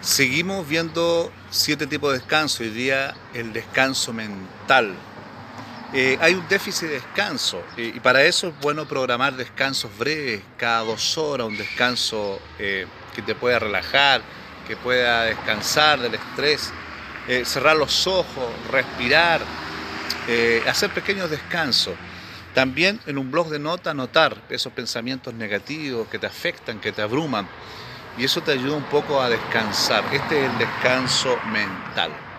Seguimos viendo siete tipos de descanso, hoy día el descanso mental. Eh, hay un déficit de descanso eh, y para eso es bueno programar descansos breves, cada dos horas, un descanso eh, que te pueda relajar, que pueda descansar del estrés, cerrar los ojos, respirar, hacer pequeños descansos. También en un blog de nota anotar esos pensamientos negativos que te afectan, que te abruman y eso te ayuda un poco a descansar. Este es el descanso mental.